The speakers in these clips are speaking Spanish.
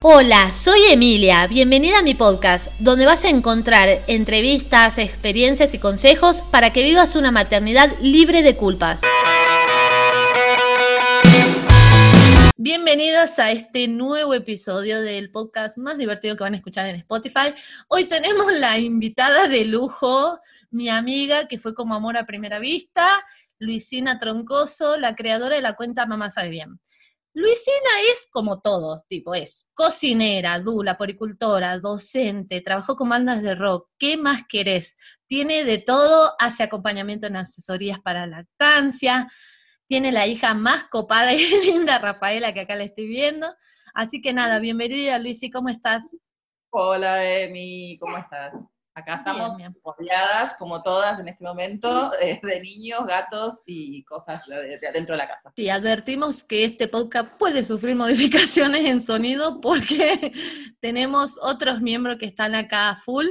Hola, soy Emilia, bienvenida a mi podcast, donde vas a encontrar entrevistas, experiencias y consejos para que vivas una maternidad libre de culpas. Bienvenidas a este nuevo episodio del podcast más divertido que van a escuchar en Spotify. Hoy tenemos la invitada de lujo, mi amiga que fue como amor a primera vista, Luisina Troncoso, la creadora de la cuenta Mamá Sabe Bien. Luisina es como todo, tipo, es cocinera, dula, poricultora, docente, trabajó con bandas de rock, ¿qué más querés? Tiene de todo, hace acompañamiento en asesorías para lactancia, tiene la hija más copada y linda, Rafaela, que acá la estoy viendo. Así que nada, bienvenida Luisi, ¿cómo estás? Hola Emi, ¿cómo estás? Acá estamos rodeadas, como todas en este momento, eh, de niños, gatos y cosas de, adentro de la casa. Sí, advertimos que este podcast puede sufrir modificaciones en sonido porque tenemos otros miembros que están acá full.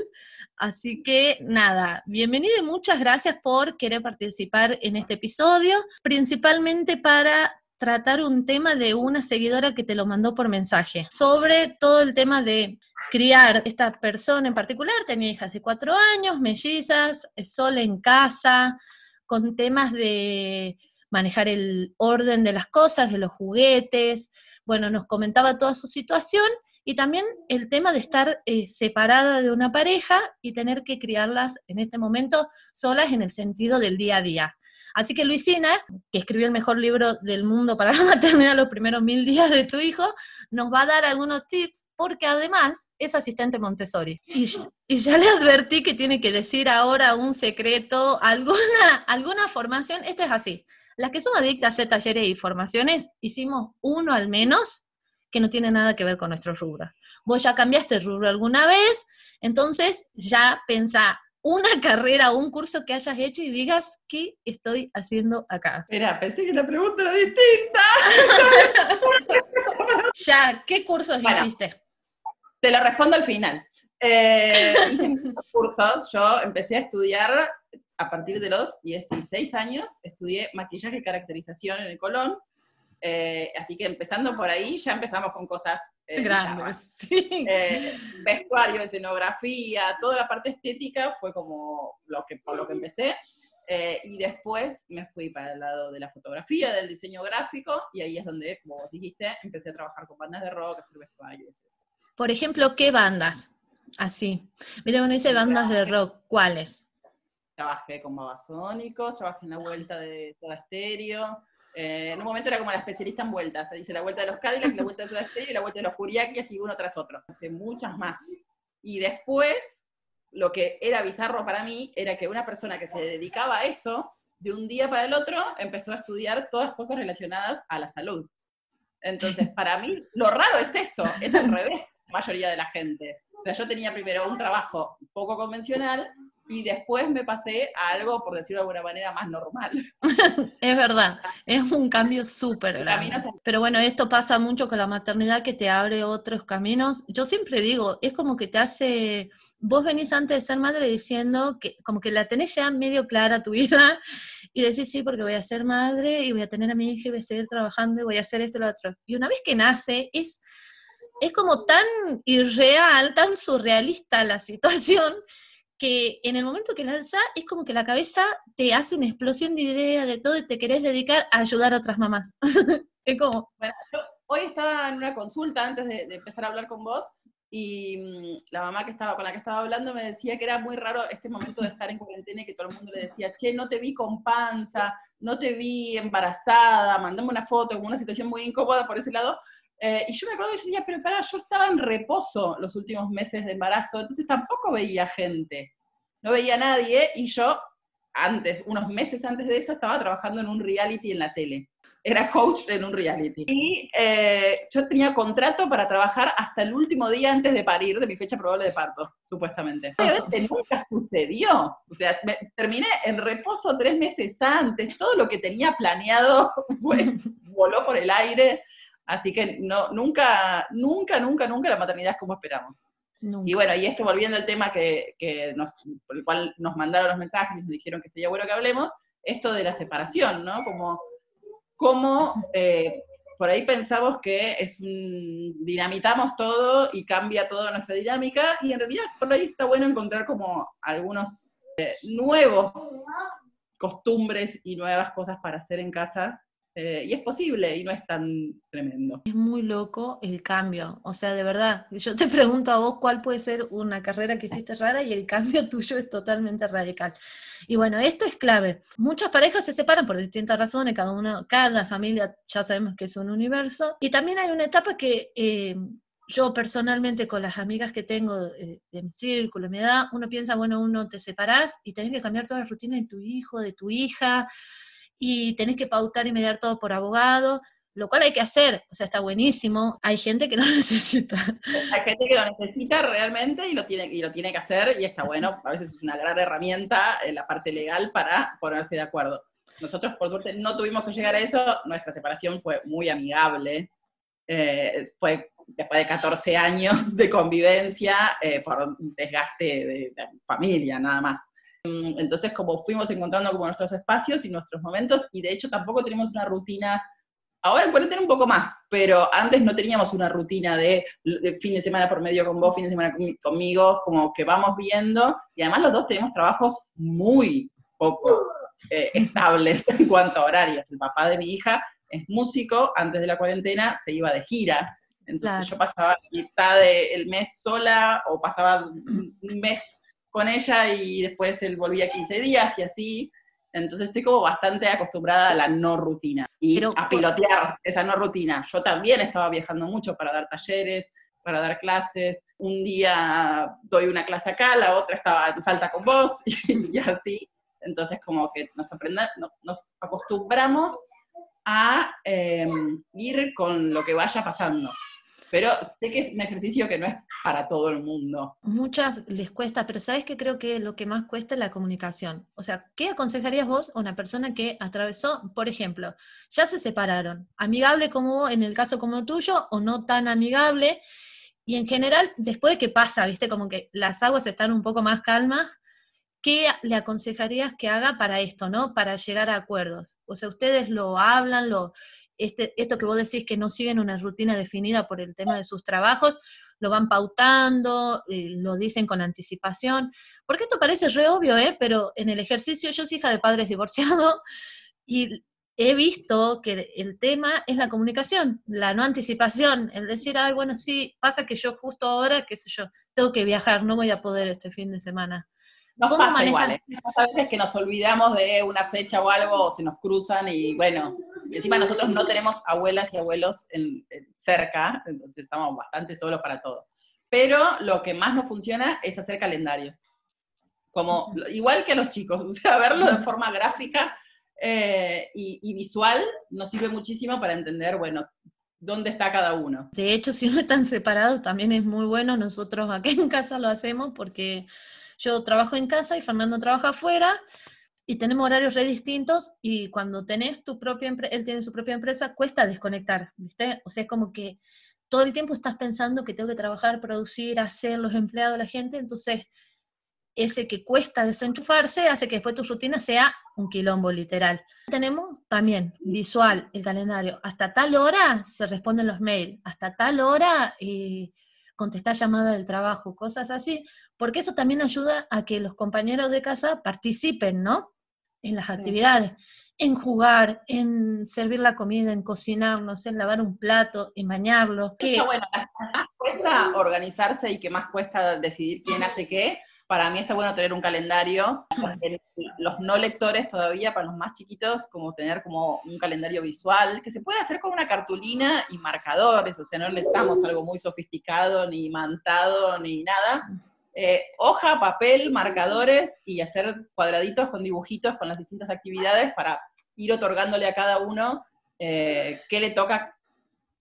Así que nada, bienvenido y muchas gracias por querer participar en este episodio, principalmente para tratar un tema de una seguidora que te lo mandó por mensaje, sobre todo el tema de criar esta persona en particular, tenía hijas de cuatro años, mellizas, sola en casa, con temas de manejar el orden de las cosas, de los juguetes, bueno, nos comentaba toda su situación y también el tema de estar eh, separada de una pareja y tener que criarlas en este momento solas en el sentido del día a día. Así que Luisina, que escribió el mejor libro del mundo para la maternidad los primeros mil días de tu hijo, nos va a dar algunos tips porque además es asistente Montessori. Y, ya le advertí que tiene que decir ahora un secreto, alguna, alguna formación. Esto es así. Las que somos adictas a talleres y formaciones, hicimos uno al menos que no tiene nada que ver con nuestro rubro. Vos ya cambiaste el rubro alguna vez, entonces ya pensá, una carrera o un curso que hayas hecho y digas, ¿qué estoy haciendo acá? Espera, pensé que la pregunta era distinta. ya, ¿qué cursos hiciste? Te lo respondo al final. Eh, hice muchos cursos, yo empecé a estudiar a partir de los 16 años, estudié maquillaje y caracterización en el Colón, eh, así que empezando por ahí, ya empezamos con cosas eh, grandes. Eh, vestuario, escenografía, toda la parte estética fue como lo que, por lo que empecé. y después me fui para el lado de la fotografía, del diseño gráfico, y ahí es donde, como vos dijiste, empecé a trabajar con bandas de rock, hacer vestuario. Por ejemplo, ¿qué bandas? Así. Mira, uno dice bandas de rock, ¿cuáles? Trabajé con Babasónicos, trabajé en la vuelta de Toda Estéreo, eh, en un momento era como la especialista en vueltas, se dice la vuelta de los Cadillacs, la vuelta de Soda Stereo y la vuelta de los Curiaquias y uno tras otro. Hace muchas más. Y después, lo que era bizarro para mí era que una persona que se dedicaba a eso, de un día para el otro, empezó a estudiar todas cosas relacionadas a la salud. Entonces, para mí, lo raro es eso, es al revés, mayoría de la gente. O sea, yo tenía primero un trabajo poco convencional y después me pasé a algo, por decirlo de alguna manera, más normal. es verdad, es un cambio súper grande. Pero bueno, esto pasa mucho con la maternidad que te abre otros caminos. Yo siempre digo, es como que te hace, vos venís antes de ser madre diciendo que como que la tenés ya medio clara tu vida y decís, sí, porque voy a ser madre y voy a tener a mi hija y voy a seguir trabajando y voy a hacer esto y lo otro. Y una vez que nace, es... Es como tan irreal, tan surrealista la situación, que en el momento que lanza es como que la cabeza te hace una explosión de ideas de todo y te querés dedicar a ayudar a otras mamás. es como... Bueno, hoy estaba en una consulta antes de, empezar a hablar con vos y mm, la mamá que estaba, con la que estaba hablando me decía que era muy raro este momento de estar en cuarentena y que todo el mundo le decía, che, no te vi con panza, no te vi embarazada, mandame una foto, como una situación muy incómoda por ese lado, eh, y yo me acuerdo que yo decía, pero para, yo estaba en reposo los últimos meses de embarazo, entonces tampoco veía gente, no veía a nadie, y yo antes, unos meses antes de eso, estaba trabajando en un reality en la tele. Era coach en un reality. Y eh, yo tenía contrato para trabajar hasta el último día antes de parir, de mi fecha probable de parto, supuestamente. Obviamente nunca sucedió. O sea, terminé en reposo tres meses antes. Todo lo que tenía planeado, pues, voló por el aire. Así que no, nunca, nunca, nunca, nunca la maternidad es como esperamos. Y bueno, y esto volviendo al tema que, nos, por el cual nos mandaron los mensajes y nos dijeron que estaría bueno que hablemos, esto de la separación, ¿no? Como, como eh, por ahí pensamos que es un, dinamitamos todo y cambia toda nuestra dinámica, y en realidad por ahí está bueno encontrar como algunos eh, nuevos costumbres y nuevas cosas para hacer en casa eh, y es posible y no es tan tremendo. Es muy loco el cambio, o sea, de verdad, yo te pregunto a vos cuál puede ser una carrera que hiciste rara y el cambio tuyo es totalmente radical. Y bueno, esto es clave. Muchas parejas se separan por distintas razones, cada uno, cada familia ya sabemos que es un universo. Y también hay una etapa que eh, yo personalmente con las amigas que tengo de, de, mi círculo, mi edad, uno piensa, bueno, uno te separás y tenés que cambiar toda la rutina de tu hijo, de tu hija, y tenés que pautar y mediar todo por abogado, lo cual hay que hacer, o sea, está buenísimo. Hay gente que lo necesita. Hay gente que lo necesita realmente y lo tiene, y lo tiene que hacer y está bueno, a veces es una gran herramienta en la parte legal para ponerse de acuerdo. Nosotros, por suerte, no tuvimos que llegar a eso, nuestra separación fue muy amigable, eh, fue después de 14 años de convivencia eh, por desgaste de, de familia, nada más. Mm, entonces, como fuimos encontrando como nuestros espacios y nuestros momentos, y de hecho tampoco tenemos una rutina, ahora en cuarentena un poco más, pero antes no teníamos una rutina de, fin de semana por medio con vos, fin de semana conmigo, como que vamos viendo, y además los dos tenemos trabajos muy poco eh, estables en cuanto a horarios. El papá de mi hija es músico, antes de la cuarentena se iba de gira, entonces yo pasaba mitad del mes sola o pasaba un mes con ella y después él volvía 15 días y así. Entonces estoy como bastante acostumbrada a la no rutina y a pilotear esa no rutina. Yo también estaba viajando mucho para dar talleres, para dar clases. Un día doy una clase acá, la otra estaba en Salta con vos y, así. Entonces como que nos, nos acostumbramos a em, ir con lo que vaya pasando. Pero sé que es un ejercicio que no es para todo el mundo. Muchas les cuesta, pero ¿sabes qué creo que lo que más cuesta es la comunicación? O sea, ¿qué aconsejarías vos a una persona que atravesó, por ejemplo, ya se separaron, amigable como en el caso como tuyo o no tan amigable? Y en general, después de que pasa, viste, como que las aguas están un poco más calmas, ¿qué le aconsejarías que haga para esto, no? Para llegar a acuerdos. O sea, ustedes lo hablan, lo este, esto que vos decís que no siguen una rutina definida por el tema de sus trabajos, lo van pautando, eh, lo dicen con anticipación, porque esto parece re obvio, ¿eh? pero en el ejercicio yo soy hija de padres divorciados y he visto que el tema es la comunicación, la no anticipación, el decir, ay, bueno, sí, pasa que yo justo ahora, qué sé yo, tengo que viajar, no voy a poder este fin de semana. Nos pasa igual, ¿eh? a veces que nos olvidamos de una fecha o algo, o se nos cruzan y bueno, encima nosotros no tenemos abuelas y abuelos en, cerca, entonces estamos bastante solos para todo. Pero lo que más nos funciona es hacer calendarios. Como, igual que a los chicos, o sea, verlo de forma gráfica eh, y, y visual nos sirve muchísimo para entender, bueno, dónde está cada uno. De hecho, si no están separados, también es muy bueno. Nosotros aquí en casa lo hacemos porque yo trabajo en casa y Fernando trabaja afuera y tenemos horarios re distintos y cuando tenés tu propia empresa, él tiene su propia empresa, cuesta desconectar, ¿viste? O sea, es como que todo el tiempo estás pensando que tengo que trabajar, producir, hacer los empleados, la gente, entonces ese que cuesta desenchufarse hace que después tu rutina sea un quilombo literal. Tenemos también visual el calendario. Hasta tal hora se responden los mails, hasta tal hora eh, contestar llamada del trabajo, cosas así, porque eso también ayuda a que los compañeros de casa participen, ¿no? En las actividades, en jugar, en servir la comida, en cocinar, no sé, en lavar un plato, en bañarlo. Que... Bueno, más cuesta organizarse y que más cuesta decidir quién hace qué, para mí está bueno tener un calendario. Los no lectores todavía, para los más chiquitos, como tener como un calendario visual, que se puede hacer con una cartulina y marcadores, o sea, no necesitamos algo muy sofisticado, ni mantado, ni nada. Eh, hoja, papel, marcadores y hacer cuadraditos con dibujitos con las distintas actividades para ir otorgándole a cada uno eh, qué le toca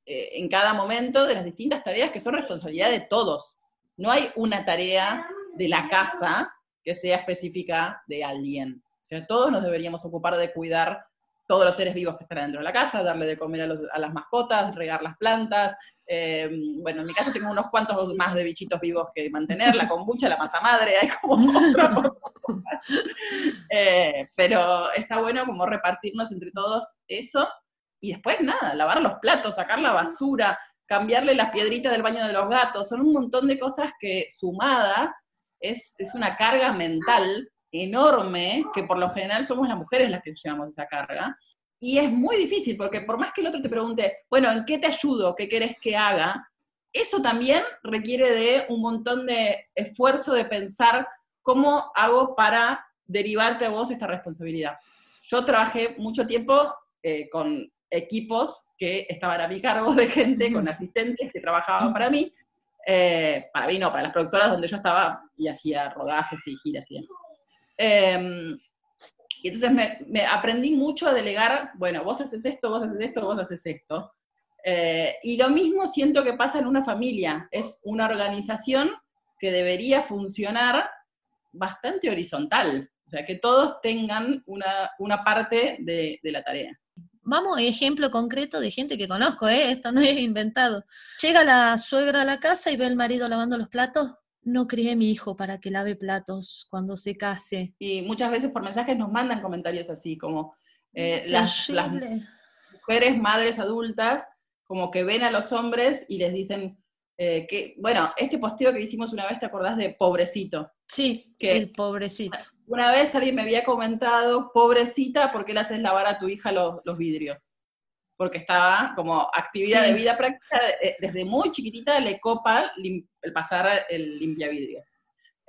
eh, en cada momento de las distintas tareas que son responsabilidad de todos. No hay una tarea de la casa que sea específica de alguien. Todos nos deberíamos ocupar de cuidar todos los seres vivos que están dentro de la casa, darle de comer a, las mascotas, regar las plantas. Eh, bueno, en mi caso tengo unos cuantos más de bichitos vivos que mantener, la kombucha, la masa madre, hay como eh, pero está bueno como repartirnos entre todos eso y después nada, lavar los platos, sacar la basura, cambiarle las piedritas del baño de los gatos, son un montón de cosas que sumadas es, es una carga mental enorme, que por lo general somos las mujeres las que llevamos esa carga, y es muy difícil, porque por más que el otro te pregunte, bueno, ¿en qué te ayudo? ¿Qué querés que haga? Eso también requiere de un montón de esfuerzo de pensar cómo hago para derivarte a vos esta responsabilidad. Yo trabajé mucho tiempo eh, con equipos que estaban a mi cargo de gente, con asistentes que trabajaban para mí, eh, para mí no, para las productoras donde yo estaba y hacía rodajes y giras y demás. Em, y entonces me, aprendí mucho a delegar, bueno, vos haces esto, vos haces esto, vos haces esto. Eh, y lo mismo siento que pasa en una familia, es una organización que debería funcionar bastante horizontal, o sea, que todos tengan una, una parte de, la tarea vamos, ejemplo concreto de gente que conozco, ¿eh? esto no es inventado. Llega la suegra a la casa y ve al marido lavando los platos, no crié a mi hijo para que lave platos cuando se case. Y muchas veces por mensajes nos mandan comentarios así, como eh, las, mujeres, madres adultas, como que ven a los hombres y les dicen eh, que, bueno, este posteo que hicimos una vez, ¿te acordás de pobrecito? Sí, que el pobrecito. Una vez alguien me había comentado, pobrecita, ¿por qué le haces lavar a tu hija los, los vidrios? Porque estaba como actividad de vida práctica, eh, desde muy chiquitita le copa el pasar el limpia vidrios.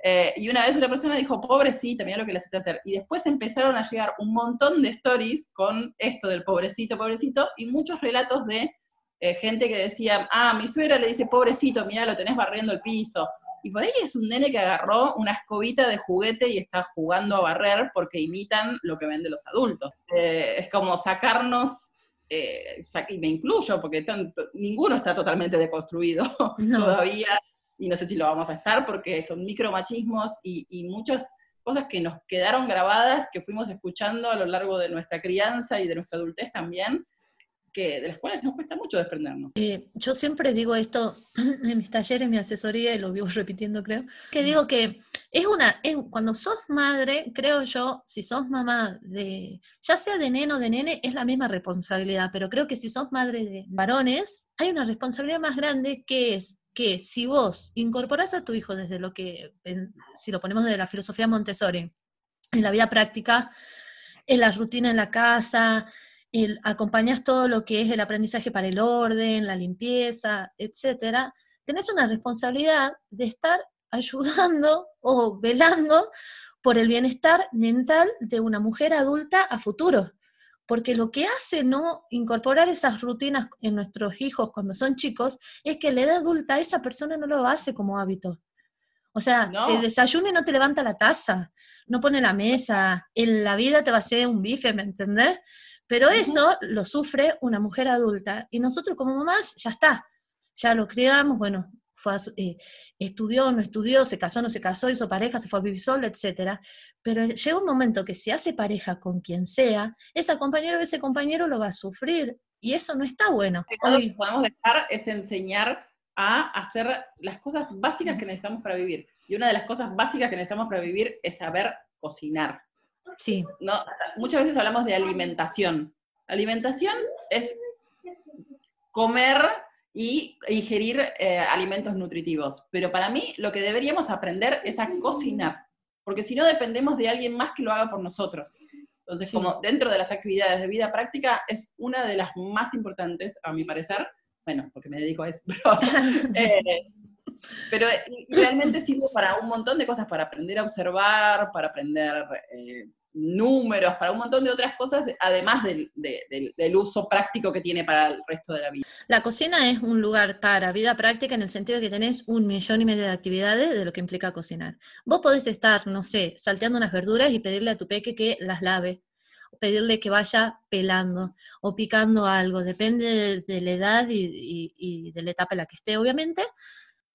Eh, y una vez una persona dijo, pobrecita, mira lo que les hace hacer. Y después empezaron a llegar un montón de stories con esto del pobrecito, pobrecito, y muchos relatos de eh, gente que decía, ah, mi suegra le dice, pobrecito, mira, lo tenés barriendo el piso. Y por ahí es un nene que agarró una escobita de juguete y está jugando a barrer porque imitan lo que ven de los adultos. es como sacarnos eh, y me incluyo, porque ninguno está totalmente deconstruido todavía, y no sé si lo vamos a estar, porque son micromachismos y, y muchas cosas que nos quedaron grabadas, que fuimos escuchando a lo largo de nuestra crianza y de nuestra adultez también, que, de las cuales nos cuesta mucho desprendernos. Eh, yo siempre digo esto en mis talleres, en mi asesoría, y lo vivo repitiendo, creo, que digo que es una, cuando sos madre, creo yo, si sos mamá de, ya sea de neno o de nene, es la misma responsabilidad, pero creo que si sos madre de varones, hay una responsabilidad más grande que es que si vos incorporás a tu hijo desde lo que, si lo ponemos de la filosofía Montessori, en la vida práctica, en la rutina en la casa, acompañas todo lo que es el aprendizaje para el orden, la limpieza, etcétera, tenés una responsabilidad de estar ayudando o velando por el bienestar mental de una mujer adulta a futuro. Porque lo que hace no incorporar esas rutinas en nuestros hijos cuando son chicos es que en la edad adulta esa persona no lo hace como hábito. O sea, te desayuna y no te levanta la taza, no pone la mesa, en la vida te va a hacer un bife, ¿me entendés? Pero eso lo sufre una mujer adulta y nosotros como mamás ya está, ya lo criamos, bueno, fue eh, estudió, no estudió, se casó, no se casó, hizo pareja, se fue a vivir solo, etc. Pero llega un momento que si hace pareja con quien sea, esa compañera o ese compañero lo va a sufrir y eso no está bueno. Lo que podemos dejar es enseñar a hacer las cosas básicas que necesitamos para vivir. Y una de las cosas básicas que necesitamos para vivir es saber cocinar. Sí. ¿no? Muchas veces hablamos de alimentación. Alimentación es comer y ingerir eh, alimentos nutritivos. Pero para mí lo que deberíamos aprender es a cocinar, porque si no dependemos de alguien más que lo haga por nosotros. Entonces, como dentro de las actividades de vida práctica, es una de las más importantes, a mi parecer, bueno, porque me dedico a eso, pero, eh, pero realmente sirve para un montón de cosas, para aprender a observar, para aprender eh, números, para un montón de otras cosas, además del, del, uso práctico que tiene para el resto de la vida. La cocina es un lugar para vida práctica en el sentido de que tenés un millón y medio de actividades de lo que implica cocinar. Vos podés estar, no sé, salteando unas verduras y pedirle a tu peque que las lave, pedirle que vaya pelando o picando algo, depende de, la edad y, y de la etapa en la que esté, obviamente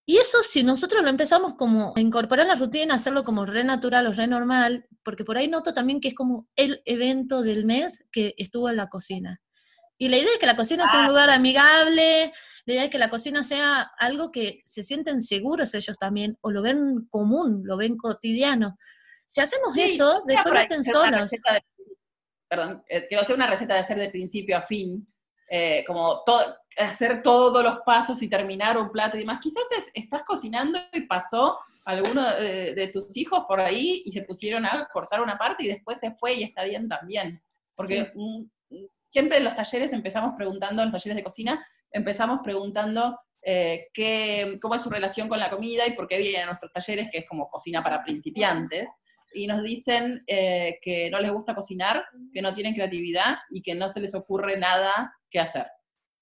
y eso si nosotros lo empezamos como a incorporar en la rutina, hacerlo como re natural o re normal, porque por ahí noto también que es como el evento del mes que estuvo en la cocina. Y la idea es que la cocina sea un lugar amigable, la idea es que la cocina sea algo que se sienten seguros ellos también, o lo ven común, lo ven cotidiano. Si hacemos eso, después lo hacen solos. perdón, eh, quiero hacer una receta de hacer de principio a fin, eh, como todo, hacer todos los pasos y terminar un plato y demás. Quizás estás cocinando y pasó alguno de, tus hijos por ahí y se pusieron a cortar una parte y después se fue y está bien también. Porque siempre en los talleres empezamos preguntando, en los talleres de cocina, empezamos preguntando eh, qué, cómo es su relación con la comida y por qué vienen a nuestros talleres, que es como cocina para principiantes. Y nos dicen eh, que no les gusta cocinar, que no tienen creatividad y que no se les ocurre nada que hacer.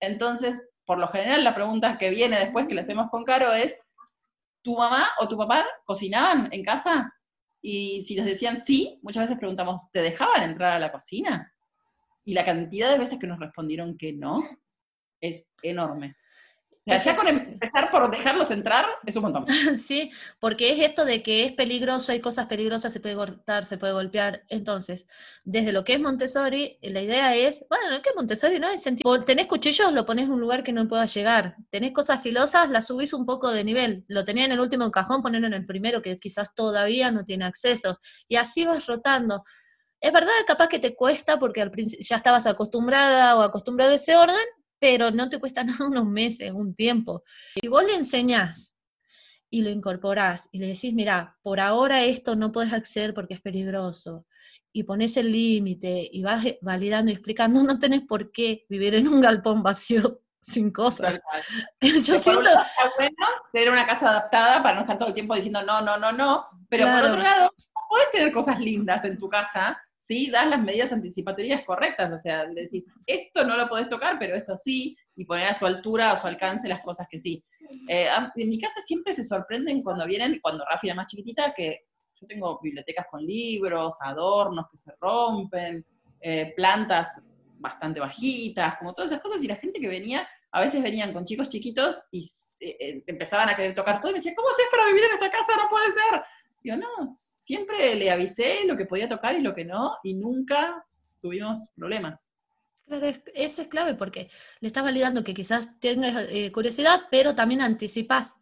Entonces, por lo general, la pregunta que viene después que le hacemos con Caro es, ¿tu mamá o tu papá cocinaban en casa? Y si les decían sí, muchas veces preguntamos, ¿te dejaban entrar a la cocina? Y la cantidad de veces que nos respondieron que no es enorme. Sea, ya con empezar por dejarlos entrar es un montón. Sí, porque es esto de que es peligroso, hay cosas peligrosas, se puede cortar, se puede golpear. Entonces, desde lo que es Montessori, la idea es, bueno, que Montessori no es sentido. Tenés cuchillos, lo pones en un lugar que no pueda llegar. Tenés cosas filosas, las subís un poco de nivel. Lo tenía en el último cajón, ponerlo en el primero, que quizás todavía no tiene acceso. Y así vas rotando. Es verdad, capaz que te cuesta porque al principio ya estabas acostumbrada o acostumbrado a ese orden, pero no te cuesta nada unos meses, un tiempo. Si vos le enseñás y lo incorporás y le decís, mira, por ahora esto no puedes acceder porque es peligroso, y pones el límite y vas validando y explicando, no tenés por qué vivir en un galpón vacío sin cosas. Yo siento... Está bueno tener una casa adaptada para no estar todo el tiempo diciendo no, no, no, no, pero por otro lado, puedes tener cosas lindas en tu casa sí das las medidas anticipatorias correctas, o sea, decís, esto no lo podés tocar, pero esto sí, y poner a su altura, a su alcance las cosas que sí. Eh, en mi casa siempre se sorprenden cuando vienen, cuando Rafi era más chiquitita, que yo tengo bibliotecas con libros, adornos que se rompen, eh, plantas bastante bajitas, como todas esas cosas, y la gente que venía, a veces venían con chicos chiquitos y eh, empezaban a querer tocar todo y decían, ¿cómo haces para vivir en esta casa? No puede ser. Yo no, siempre le avisé lo que podía tocar y lo que no, y nunca tuvimos problemas. Eso es clave porque le estás validando que quizás tengas eh, curiosidad, pero también anticipas.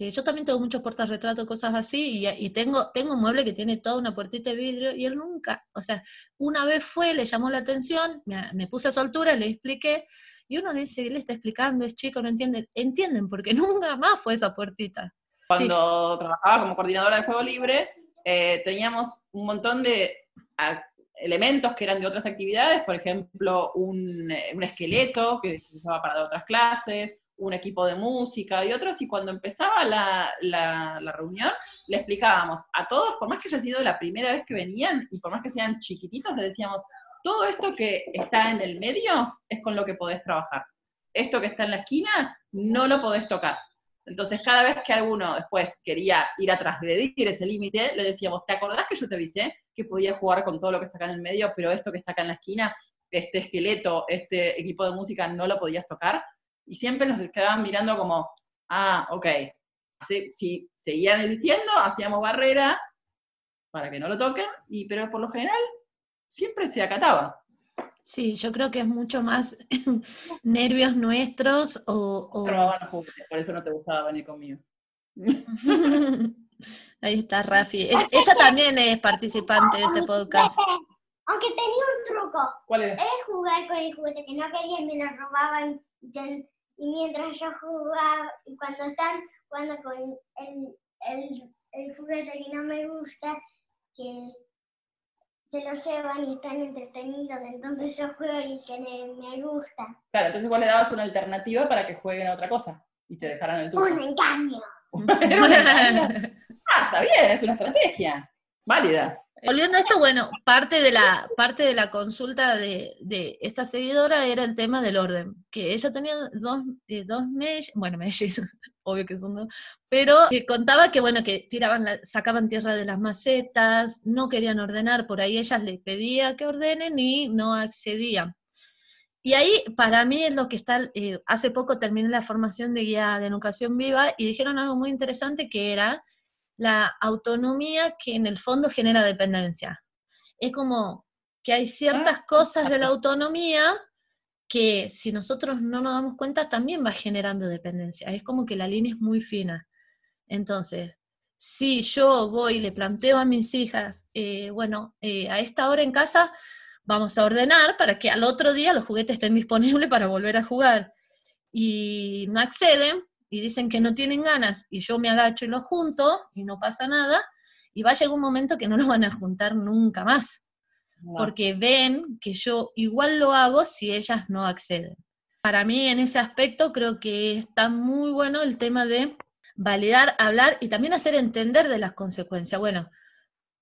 Eh, yo también tengo muchos retratos, cosas así, y, tengo, tengo un mueble que tiene toda una puertita de vidrio, y él nunca, o sea, una vez fue, le llamó la atención, me, puse a su altura, le expliqué, y uno dice, él está explicando, es chico, no entienden, entienden, porque nunca más fue esa puertita. Cuando trabajaba como coordinadora de juego libre, eh, teníamos un montón de elementos que eran de otras actividades, por ejemplo, un, eh, esqueleto que se usaba para otras clases, un equipo de música y otros, y cuando empezaba la, la, reunión, le explicábamos a todos, por más que haya sido la primera vez que venían, y por más que sean chiquititos, le decíamos, todo esto que está en el medio es con lo que podés trabajar. Esto que está en la esquina, no lo podés tocar. Entonces, cada vez que alguno después quería ir a transgredir ese límite, le decíamos, ¿te acordás que yo te avisé que podía jugar con todo lo que está acá en el medio, pero esto que está acá en la esquina, este esqueleto, este equipo de música, no lo podías tocar? Y siempre nos quedaban mirando como, ah, ok. si seguían existiendo, hacíamos barrera para que no lo toquen, y, pero por lo general siempre se acataba. Sí, yo creo que es mucho más nervios nuestros o... por eso no te gustaba venir conmigo. Ahí está Rafi. ella también es participante de este podcast. Aunque tenía un truco. ¿Cuál es? Es jugar con el juguete que no quería y me lo robaban. Y mientras yo jugaba, y cuando están jugando con el, el, el juguete que no me gusta, que se lo llevan y están entretenidos, entonces yo juego y que me, gusta. Claro, entonces vos le dabas una alternativa para que jueguen a otra cosa y te dejaran el tuyo. Un engaño. ah, está bien, es una estrategia. Válida. Volviendo a esto, bueno, parte de la, parte de la consulta de, de esta seguidora era el tema del orden, que ella tenía dos, eh, dos bueno, mellizos, obvio que son dos, pero que contaba que, bueno, que tiraban, sacaban tierra de las macetas, no querían ordenar, por ahí ellas le pedía que ordenen y no accedían. Y ahí, para mí, es lo que está, eh, hace poco terminé la formación de guía de educación viva y dijeron algo muy interesante que era la autonomía que en el fondo genera dependencia. Es como que hay ciertas ah. cosas de la autonomía que si nosotros no nos damos cuenta también va generando dependencia. Es como que la línea es muy fina. Entonces, si yo voy y le planteo a mis hijas, eh, bueno, eh, a esta hora en casa vamos a ordenar para que al otro día los juguetes estén disponibles para volver a jugar. Y no acceden y dicen que no tienen ganas y yo me agacho y los junto y no pasa nada. Y va a llegar un momento que no los van a juntar nunca más, porque ven que yo igual lo hago si ellas no acceden. Para mí en ese aspecto creo que está muy bueno el tema de validar, hablar y también hacer entender de las consecuencias. Bueno,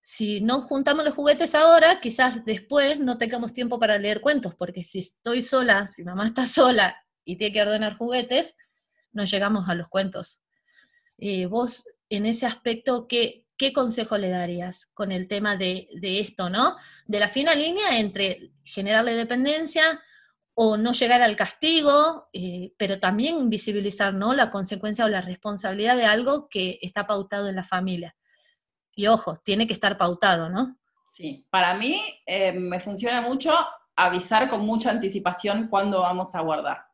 si no juntamos los juguetes ahora, quizás después no tengamos tiempo para leer cuentos, porque si estoy sola, si mamá está sola y tiene que ordenar juguetes, no llegamos a los cuentos. Eh, vos, en ese aspecto, ¿qué, ¿qué consejo le darías con el tema de, esto, ¿no? De la fina línea entre generarle dependencia o no llegar al castigo, eh, pero también visibilizar, ¿no? La consecuencia o la responsabilidad de algo que está pautado en la familia. Y ojo, tiene que estar pautado, ¿no? Sí, para mí eh, me funciona mucho avisar con mucha anticipación cuándo vamos a guardar.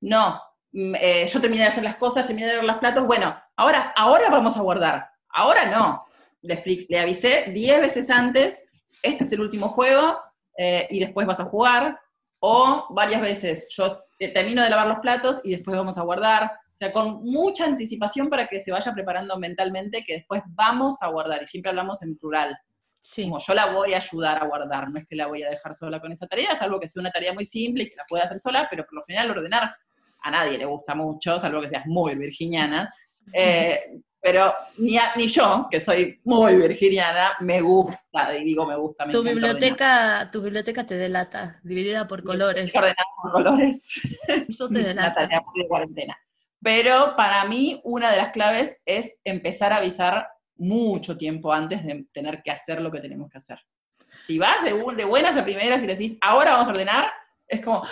No, eh, yo terminé de hacer las cosas, terminé de ver los platos, bueno, ahora, ahora vamos a guardar. Ahora no. Le, le avisé 10 veces antes, este es el último juego, eh, y después vas a jugar. O varias veces, yo termino de lavar los platos y después vamos a guardar. O sea, con mucha anticipación para que se vaya preparando mentalmente que después vamos a guardar. Y siempre hablamos en plural. Sí. Como yo la voy a ayudar a guardar, no es que la voy a dejar sola con esa tarea, es algo que sea una tarea muy simple y que la pueda hacer sola, pero por lo general ordenar a nadie le gusta mucho, salvo que seas muy virginiana. Eh, pero ni, ni yo, que soy muy virginiana, me gusta, y digo me gusta. tu, biblioteca, tu biblioteca te delata, dividida por colores. Ordenada por colores. Eso te delata. de cuarentena. Pero para mí, una de las claves es empezar a avisar mucho tiempo antes de tener que hacer lo que tenemos que hacer. Si vas de, de buenas a primeras y le decís, ahora vamos a ordenar, es como,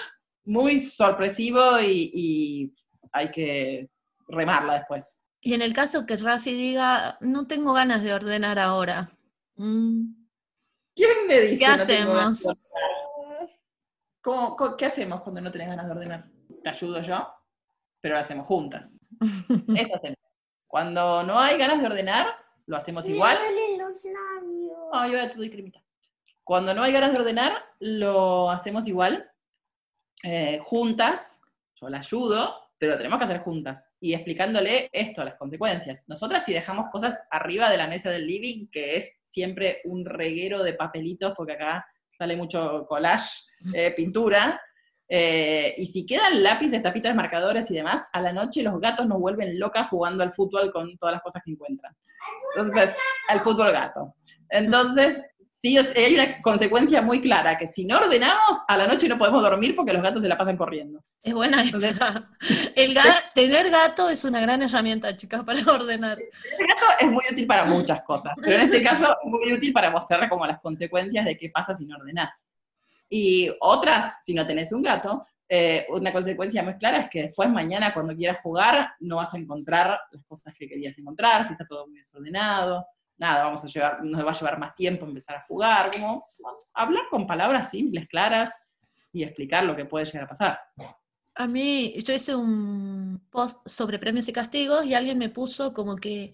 muy sorpresivo y, hay que remarla después. Y en el caso que Rafi diga, no tengo ganas de ordenar ahora. Mm. ¿Quién me dice? ¿Qué hacemos? qué hacemos cuando no tenés ganas de ordenar? Te ayudo yo, pero lo hacemos juntas. Eso hacemos. Cuando no hay ganas de ordenar, lo hacemos igual. Ay, yo te doy cremita. Cuando no hay ganas de ordenar, lo hacemos igual, eh, juntas, yo la ayudo, pero lo tenemos que hacer juntas. Y explicándole esto, las consecuencias. Nosotras si dejamos cosas arriba de la mesa del living, que es siempre un reguero de papelitos, porque acá sale mucho collage, eh, pintura, eh, y si quedan lápices, tapitas, marcadores y demás, a la noche los gatos nos vuelven locas jugando al fútbol con todas las cosas que encuentran. Entonces, al fútbol gato. Entonces, sí hay una consecuencia muy clara, que si no ordenamos, a la noche no podemos dormir porque los gatos se la pasan corriendo. Es buena esa. El tener gato es una gran herramienta, chicas, para ordenar. El gato es muy útil para muchas cosas, pero en este caso es muy útil para mostrar como las consecuencias de qué pasa si no ordenás. Y otras, si no tenés un gato, eh, una consecuencia muy clara es que después mañana cuando quieras jugar no vas a encontrar las cosas que querías encontrar, si está todo muy desordenado nada, vamos a llevar, nos va a llevar más tiempo empezar a jugar, como hablar con palabras simples, claras y explicar lo que puede llegar a pasar. A mí, yo hice un post sobre premios y castigos y alguien me puso como que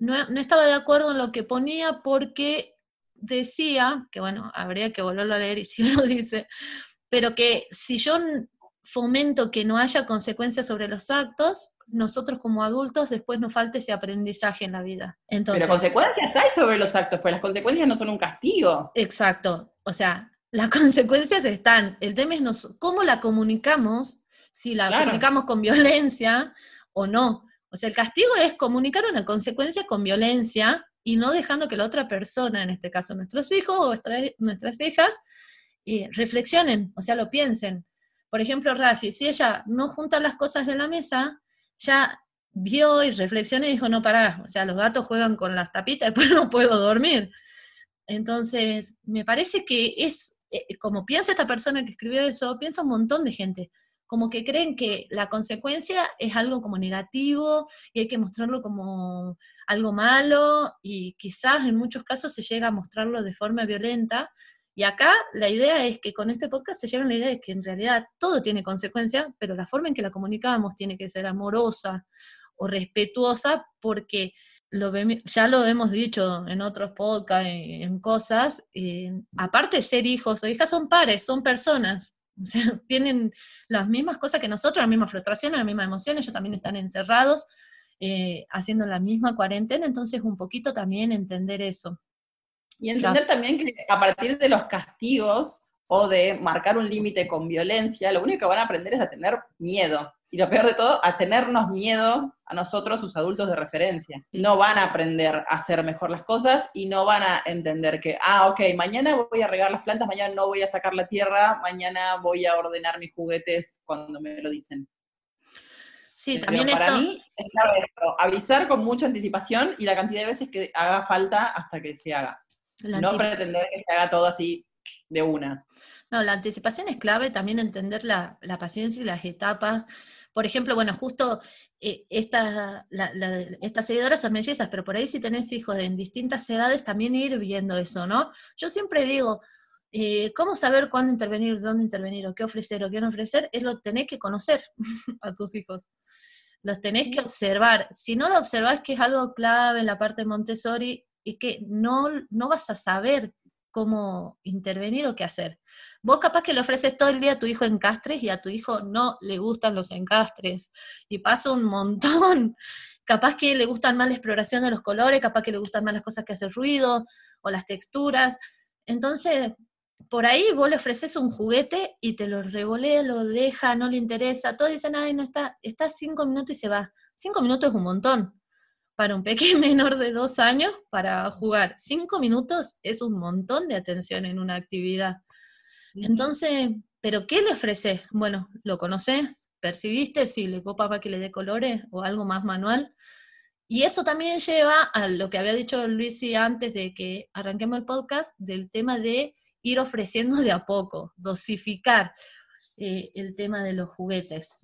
no, estaba de acuerdo en lo que ponía porque decía, que bueno, habría que volverlo a leer y si lo dice, pero que si yo fomento que no haya consecuencias sobre los actos, nosotros como adultos después nos falta ese aprendizaje en la vida. Entonces, Pero consecuencias hay sobre los actos, pues las consecuencias no son un castigo. Exacto, o sea, las consecuencias están. El tema es cómo la comunicamos, si la comunicamos con violencia o no. O sea, el castigo es comunicar una consecuencia con violencia y no dejando que la otra persona, en este caso nuestros hijos o nuestras hijas, eh, reflexionen, o sea, lo piensen. Por ejemplo, Rafi, si ella no junta las cosas de la mesa, ya vio y reflexionó y dijo, no, pará, o sea, los gatos juegan con las tapitas, después no puedo dormir. Entonces, me parece que es, eh, como piensa esta persona que escribió eso, piensa un montón de gente, como que creen que la consecuencia es algo como negativo y hay que mostrarlo como algo malo y quizás en muchos casos se llega a mostrarlo de forma violenta, y acá la idea es que con este podcast se lleva la idea de que en realidad todo tiene consecuencia, pero la forma en que la comunicamos tiene que ser amorosa o respetuosa, porque ya lo hemos dicho en otros podcasts, en, cosas, eh, aparte de ser hijos o hijas, son pares, son personas. Tienen las mismas cosas que nosotros, las mismas frustraciones, las mismas emociones, ellos también están encerrados, eh, haciendo la misma cuarentena, entonces un poquito también entender eso. Y entender también que a partir de los castigos o de marcar un límite con violencia, lo único que van a aprender es a tener miedo. Y lo peor de todo, a tenernos miedo a nosotros, sus adultos de referencia. No van a aprender a hacer mejor las cosas y no van a entender que, ah, ok, mañana voy a regar las plantas, mañana no voy a sacar la tierra, mañana voy a ordenar mis juguetes cuando me lo dicen. Sí, también para mí es avisar con mucha anticipación y la cantidad de veces que haga falta hasta que se haga. No pretender que se haga todo así de una. No, la anticipación es clave, también entender la, paciencia y las etapas. Por ejemplo, bueno, justo eh, estas seguidoras son mellizas, pero por ahí si tenés hijos en distintas edades, también ir viendo eso, ¿no? Yo siempre digo, eh, cómo saber cuándo intervenir, dónde intervenir, o qué ofrecer o qué no ofrecer, es lo tenés que conocer a tus hijos. Los tenés que observar. Si no lo observás, que es algo clave en la parte de Montessori, y que no, no vas a saber cómo intervenir o qué hacer. Vos capaz que le ofreces todo el día a tu hijo encastres y a tu hijo no le gustan los encastres. Y pasa un montón. Capaz que le gustan más la exploración de los colores, capaz que le gustan más las cosas que hacen ruido o las texturas. Entonces, por ahí vos le ofreces un juguete y te lo revolea, lo deja, no le interesa, todos dicen, ay, no está, está cinco minutos y se va. Cinco minutos es un montón. Para un pequeño menor de dos años, para jugar cinco minutos es un montón de atención en una actividad. Entonces, ¿pero qué le ofreces? Bueno, ¿lo conoces? ¿Percibiste si le copa para que le dé colores o algo más manual? Y eso también lleva a lo que había dicho Luisi antes de que arranquemos el podcast, del tema de ir ofreciendo de a poco, dosificar eh, el tema de los juguetes.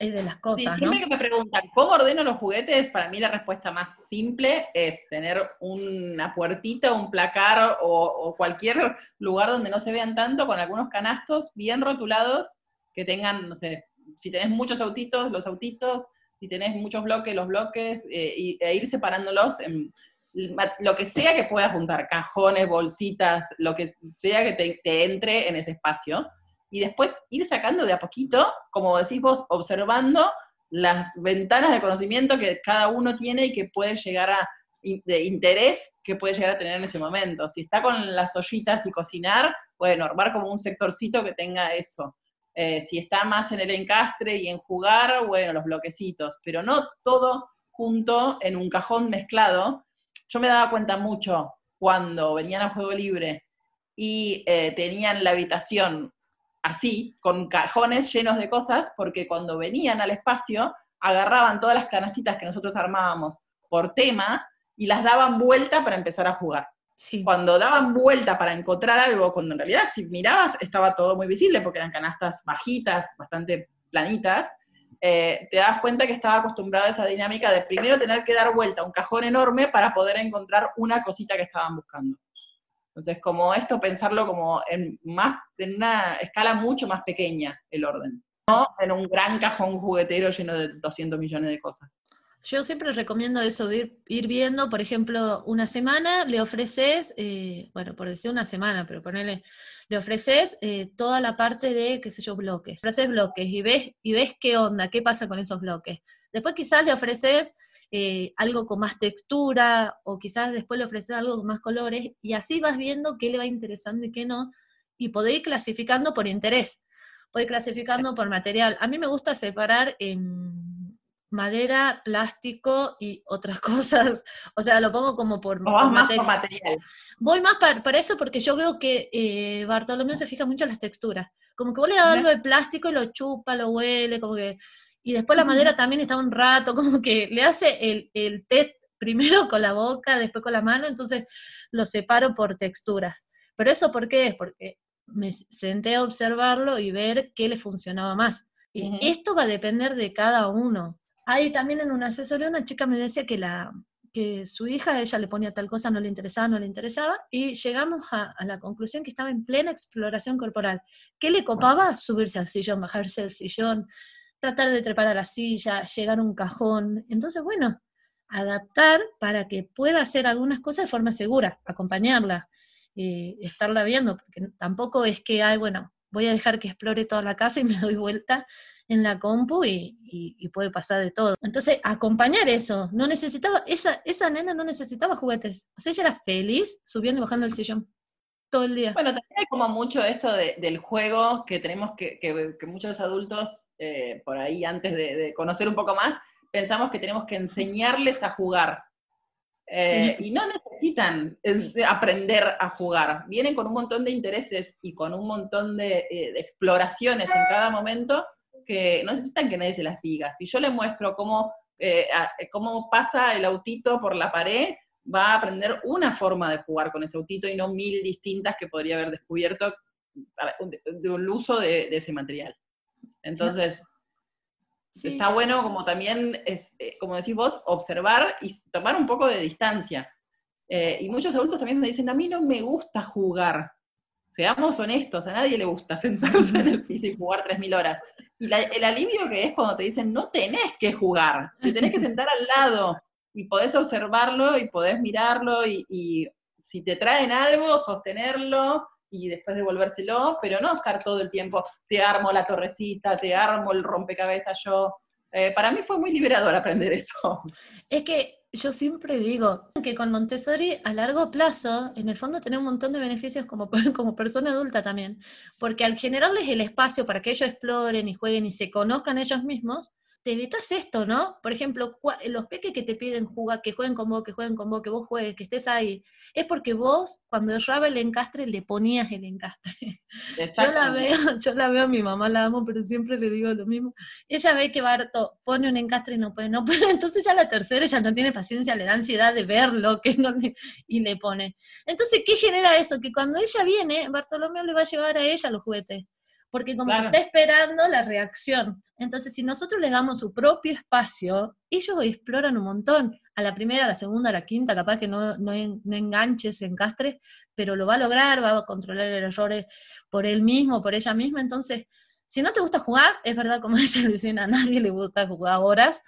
Es de las cosas, siempre que me preguntan, ¿cómo ordeno los juguetes? Para mí la respuesta más simple es tener una puertita, un placar o, o cualquier lugar donde no se vean tanto, con algunos canastos bien rotulados, que tengan, no sé, si tenés muchos autitos, los autitos, si tenés muchos bloques, los bloques, eh, e ir separándolos en lo que sea que puedas juntar, cajones, bolsitas, lo que sea que te, entre en ese espacio, y después ir sacando de a poquito, como decís vos, observando las ventanas de conocimiento que cada uno tiene y que puede llegar a, de interés que puede llegar a tener en ese momento. Si está con las ollitas y cocinar, bueno, armar como un sectorcito que tenga eso. Eh, si está más en el encastre y en jugar, bueno, los bloquecitos, pero no todo junto en un cajón mezclado, yo me daba cuenta mucho cuando venían a juego libre y eh, tenían la habitación así, con cajones llenos de cosas, porque cuando venían al espacio, agarraban todas las canastitas que nosotros armábamos por tema y las daban vuelta para empezar a jugar. Cuando daban vuelta para encontrar algo, cuando en realidad si mirabas estaba todo muy visible porque eran canastas bajitas, bastante planitas, eh, te das cuenta que estaba acostumbrado a esa dinámica de primero tener que dar vuelta a un cajón enorme para poder encontrar una cosita que estaban buscando. Entonces, como esto, pensarlo como en, más, en una escala mucho más pequeña, el orden. No en un gran cajón juguetero lleno de 200 millones de cosas. Yo siempre recomiendo eso, ir, viendo, por ejemplo, una semana le ofreces, eh, bueno, por decir una semana, pero ponerle le ofreces eh, toda la parte de, qué sé yo, bloques. Ofreces bloques y ves, y ves qué onda, qué pasa con esos bloques. Después quizás le ofreces eh, algo con más textura o quizás después le ofreces algo con más colores y así vas viendo qué le va interesando y qué no y podés ir clasificando por interés, podés ir clasificando por material. A mí me gusta separar en madera, plástico y otras cosas. O sea, lo pongo como por, material. Voy más para, eso porque yo veo que eh, Bartolomé se fija mucho en las texturas. Como que vos le das algo de plástico y lo chupa, lo huele, como que... Y después la madera también está un rato, como que le hace el, el test primero con la boca, después con la mano, entonces lo separo por texturas. Pero eso ¿por qué es? Porque me senté a observarlo y ver qué le funcionaba más. Y Esto va a depender de cada uno. Ahí también en una asesoría una chica me decía que la que su hija, ella le ponía tal cosa, no le interesaba, no le interesaba, y llegamos a, la conclusión que estaba en plena exploración corporal. ¿Qué le copaba? Subirse al sillón, bajarse del sillón, tratar de trepar a la silla, llegar a un cajón. Entonces, bueno, adaptar para que pueda hacer algunas cosas de forma segura, acompañarla, eh, estarla viendo, porque tampoco es que, ay, bueno, voy a dejar que explore toda la casa y me doy vuelta en la compu y, puede pasar de todo. Entonces, acompañar eso, no necesitaba, esa, esa nena no necesitaba juguetes, o sea, ella era feliz subiendo y bajando el sillón todo el día. Bueno, también hay como mucho esto del juego que tenemos que, que, muchos adultos, eh, por ahí antes de, conocer un poco más, pensamos que tenemos que enseñarles a jugar. Eh, y no necesitan eh, aprender a jugar, vienen con un montón de intereses y con un montón de, exploraciones en cada momento que no necesitan que nadie se las diga. Si yo le muestro cómo, cómo pasa el autito por la pared, va a aprender una forma de jugar con ese autito y no mil distintas que podría haber descubierto del uso de, ese material. Entonces, está bueno como también, es, eh, como decís vos, observar y tomar un poco de distancia. Eh, y muchos adultos también me dicen, a mí no me gusta jugar. Seamos honestos, a nadie le gusta sentarse en el piso y jugar 3.000 horas. Y el alivio que es cuando te dicen, no tenés que jugar, te tenés que sentar al lado y podés observarlo y podés mirarlo y, si te traen algo, sostenerlo y después devolvérselo, pero no estar todo el tiempo, te armo la torrecita, te armo el rompecabezas yo. Eh, para mí fue muy liberador aprender eso. Es que yo siempre digo que con Montessori a largo plazo, en el fondo tiene un montón de beneficios como, como persona adulta también, porque al generarles el espacio para que ellos exploren y jueguen y se conozcan ellos mismos, te evitas esto, ¿no? Por ejemplo, los peques que te piden jugar, que jueguen con vos, que jueguen con vos, que vos juegues, que estés ahí, es porque vos, cuando erraba el encastre, le ponías el encastre. Yo la veo, yo la veo, mi mamá la amo, pero siempre le digo lo mismo. Ella ve que Barto pone un encastre y no puede, no puede, entonces ya la tercera ella no tiene paciencia, le da ansiedad de verlo, que no y le pone. Entonces, ¿qué genera eso? Que cuando ella viene, Bartolomé le va a llevar a ella los juguetes porque como está esperando la reacción. Entonces, si nosotros les damos su propio espacio, ellos exploran un montón. A la primera, a la segunda, a la quinta, capaz que no, no, no enganche, se encastre, pero lo va a lograr, va a controlar el error por él mismo, por ella misma. Entonces, si no te gusta jugar, es verdad, como ella le dicen, a nadie le gusta jugar horas,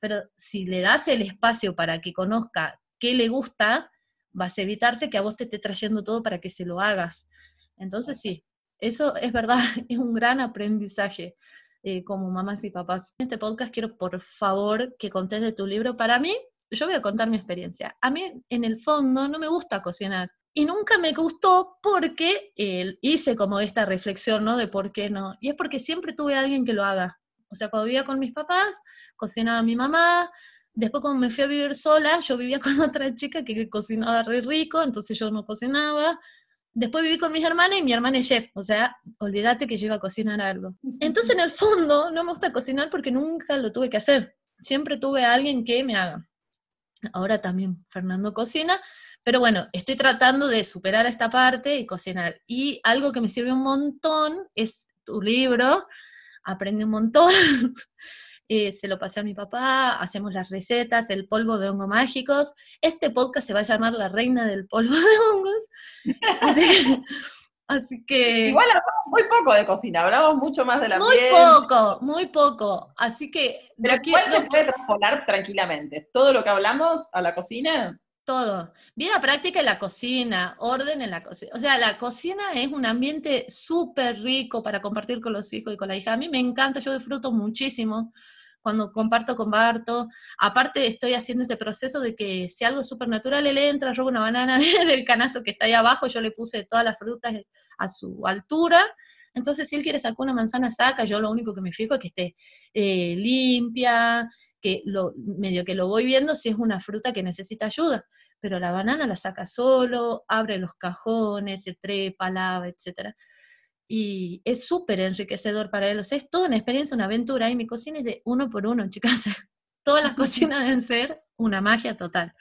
pero si le das el espacio para que conozca qué le gusta, vas a evitarte que a vos te esté trayendo todo para que se lo hagas. Entonces sí, eso es verdad, es un gran aprendizaje eh, como mamás y papás. En este podcast quiero por favor que contes de tu libro. Para mí, yo voy a contar mi experiencia. A mí en el fondo no me gusta cocinar. Y nunca me gustó porque eh, hice como esta reflexión, ¿no? De por qué no. Y es porque siempre tuve a alguien que lo haga. O sea, cuando vivía con mis papás, cocinaba mi mamá. Después cuando me fui a vivir sola, yo vivía con otra chica que cocinaba re rico, entonces yo no cocinaba. Después viví con mis hermanas y mi hermana es chef, o sea, olvídate que yo iba a cocinar algo. Entonces, en el fondo, no me gusta cocinar porque nunca lo tuve que hacer. Siempre tuve a alguien que me haga. Ahora también Fernando cocina, pero bueno, estoy tratando de superar esta parte y cocinar. Y algo que me sirve un montón es tu libro, aprendí un montón. Eh, se lo pasé a mi papá, hacemos las recetas, el polvo de hongos mágicos. Este podcast se va a llamar La Reina del Polvo de Hongos. Así, que... Igual hablamos muy poco de cocina, hablamos mucho más de la Muy poco, muy poco. Así que... Pero ¿cuál se puede transponer tranquilamente? ¿Todo lo que hablamos a la cocina? Todo. Vida práctica en la cocina, orden en la cocina. O sea, la cocina es un ambiente súper rico para compartir con los hijos y con la hija. A mí me encanta, yo disfruto muchísimo cuando comparto, comparto. Aparte estoy haciendo este proceso de que si algo es súper natural, él entra, roba una banana del canasto que está ahí abajo, yo le puse todas las frutas a su altura. Entonces, si él quiere sacar una manzana, saca, yo lo único que me fijo es que esté eh, limpia, que lo, medio que lo voy viendo si es una fruta que necesita ayuda, pero la banana la saca solo, abre los cajones, se trepa, lava, etcétera y es súper enriquecedor para sea, es toda una experiencia, una aventura, y mi cocina es de uno por uno, chicas. Todas las cocinas deben ser una magia total.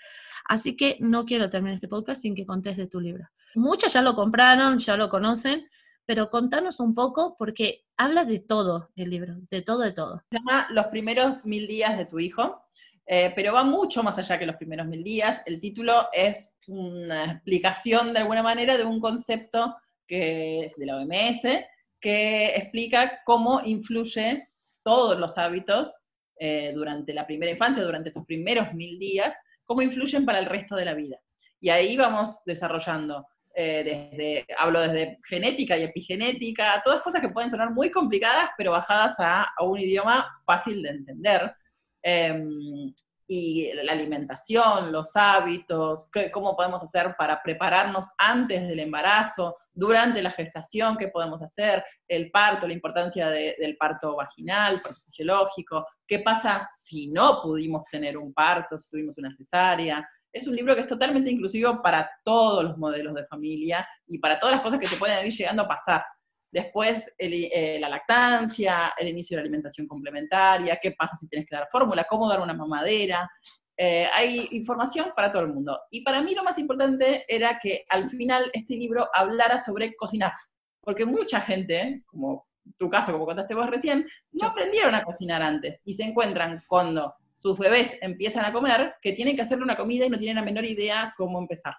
Así que no quiero terminar este podcast sin que contes de tu libro. Muchas ya lo compraron, ya lo conocen, pero contanos un poco porque habla de todo el libro, de todo, de todo. Se llama Los primeros mil días de tu hijo, eh, pero va mucho más allá que los primeros mil días. El título es una explicación de alguna manera de un concepto que es de la OMS, que explica cómo influye todos los hábitos eh, durante la primera infancia, durante tus primeros mil días, cómo influyen para el resto de la vida. Y ahí vamos desarrollando, eh, desde, hablo desde genética y epigenética, todas cosas que pueden sonar muy complicadas, pero bajadas a, un idioma fácil de entender. Em, y la alimentación, los hábitos, cómo podemos hacer para prepararnos antes del embarazo, durante la gestación, qué podemos hacer, el parto, la importancia del parto vaginal, parto fisiológico, qué pasa si no pudimos tener un parto, si tuvimos una cesárea. Es un libro que es totalmente inclusivo para todos los modelos de familia y para todas las cosas que te pueden ir llegando a pasar. Después eh, la lactancia, el inicio de la alimentación complementaria, qué pasa si tienes que dar fórmula, cómo dar una mamadera. Eh, hay información para todo el mundo. Y para mí lo más importante era que al final este libro hablara sobre cocinar. Porque mucha gente, como tu caso, como contaste vos recién, no aprendieron a cocinar antes y se encuentran cuando sus bebés empiezan a comer que tienen que hacerle una comida y no tienen la menor idea cómo empezar.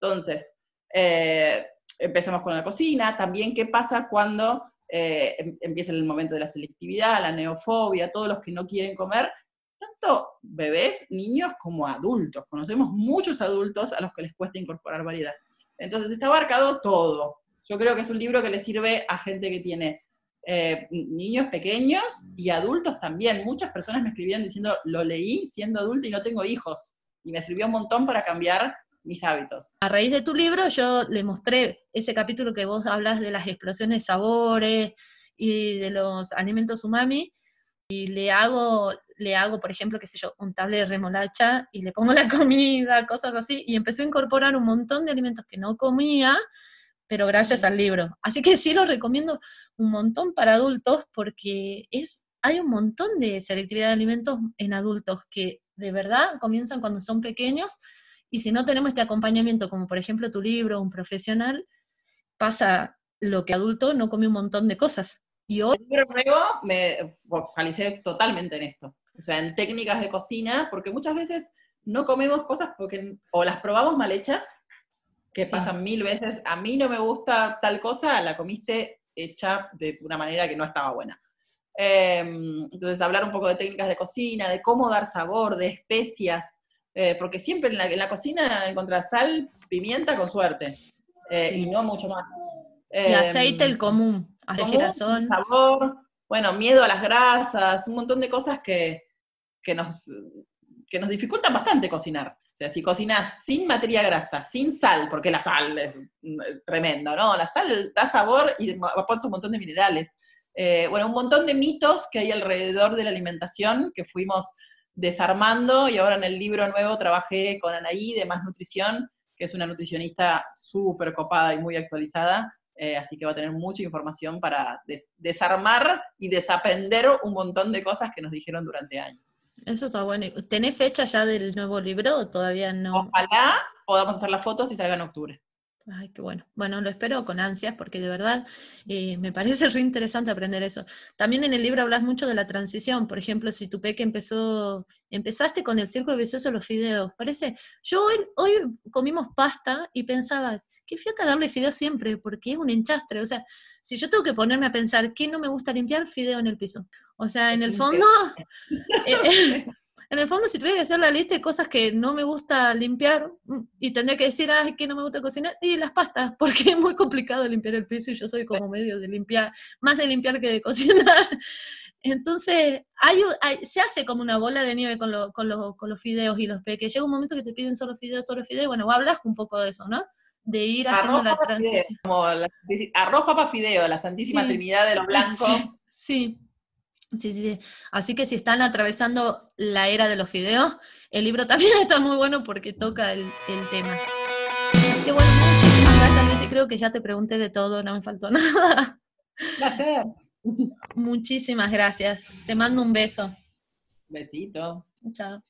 Entonces, eh, empezamos con la cocina, también qué pasa cuando eh, em, empieza el momento de la selectividad, la neofobia, todos los que no quieren comer, tanto bebés, niños como adultos. Conocemos muchos adultos a los que les cuesta incorporar variedad. Entonces está abarcado todo. Yo creo que es un libro que le sirve a gente que tiene eh, niños pequeños y adultos también. Muchas personas me escribían diciendo, lo leí siendo adulto y no tengo hijos. Y me sirvió un montón para cambiar mis hábitos. A raíz de tu libro yo le mostré ese capítulo que vos hablas de las explosiones de sabores y de los alimentos umami y le hago, le hago, por ejemplo, qué sé yo, un tablet de remolacha y le pongo la comida, cosas así, y empezó a incorporar un montón de alimentos que no comía, pero gracias al libro. Así que sí lo recomiendo un montón para adultos porque es, hay un montón de selectividad de alimentos en adultos que de verdad comienzan cuando son pequeños y si no tenemos este acompañamiento, como por ejemplo tu libro, un profesional, pasa lo que adulto no come un montón de cosas. Y hoy... El libro nuevo me focalicé totalmente en esto, o sea, en técnicas de cocina, porque muchas veces no comemos cosas porque o las probamos mal hechas, que pasan mil veces, a mí no me gusta tal cosa, la comiste hecha de una manera que no estaba buena. Em, entonces, hablar un poco de técnicas de cocina, de cómo dar sabor, de especias, eh, porque siempre en la, cocina encontrás sal, pimienta con suerte, eh, y no mucho más. y aceite el común, de girasol. Sabor, bueno, miedo a las grasas, un montón de cosas que, nos, que nos dificultan bastante cocinar. O sea, si cocinas sin materia grasa, sin sal, porque la sal es mm, tremenda, ¿no? La sal da sabor y aporta un montón de minerales. Eh, bueno, un montón de mitos que hay alrededor de la alimentación que fuimos desarmando y ahora en el libro nuevo trabajé con Anaí de Más Nutrición, que es una nutricionista súper copada y muy actualizada, eh, así que va a tener mucha información para desarmar y desaprender un montón de cosas que nos dijeron durante años. Eso está bueno. ¿Tenés fecha ya del nuevo libro o todavía no? Ojalá podamos hacer las fotos y salga en octubre. Ay, qué bueno. Bueno, lo espero con ansias porque de verdad eh, me parece re interesante aprender eso. También en el libro hablas mucho de la transición. Por ejemplo, si tu peque empezó, empezaste con el circo vicioso de los fideos. Parece, yo hoy, hoy comimos pasta y pensaba, qué fiaca darle fideos siempre, porque es un enchastre. O sea, si yo tengo que ponerme a pensar qué no me gusta limpiar, fideo en el piso. O sea, en el fondo, eh, en el fondo, si tuviera que hacer la lista de cosas que no me gusta limpiar, mm, y tendría que decir, ah, es que no me gusta cocinar, y las pastas, porque es muy complicado limpiar el piso y yo soy como medio de limpiar, más de limpiar que de cocinar. Entonces, hay, se hace como una bola de nieve con, con, los fideos y los peques. Llega un momento que te piden solo fideos, solo fideos, bueno, hablas un poco de eso, ¿no? De ir haciendo la transición. arroz, papa, fideo, la santísima trinidad de los blancos. sí. Sí, sí, sí. Así que si están atravesando la era de los fideos, el libro también está muy bueno porque toca el, tema. Qué bueno, muchísimas gracias, Luis. Creo que ya te pregunté de todo, no me faltó nada. Placer. Muchísimas gracias. Te mando un beso. Besito. Chao.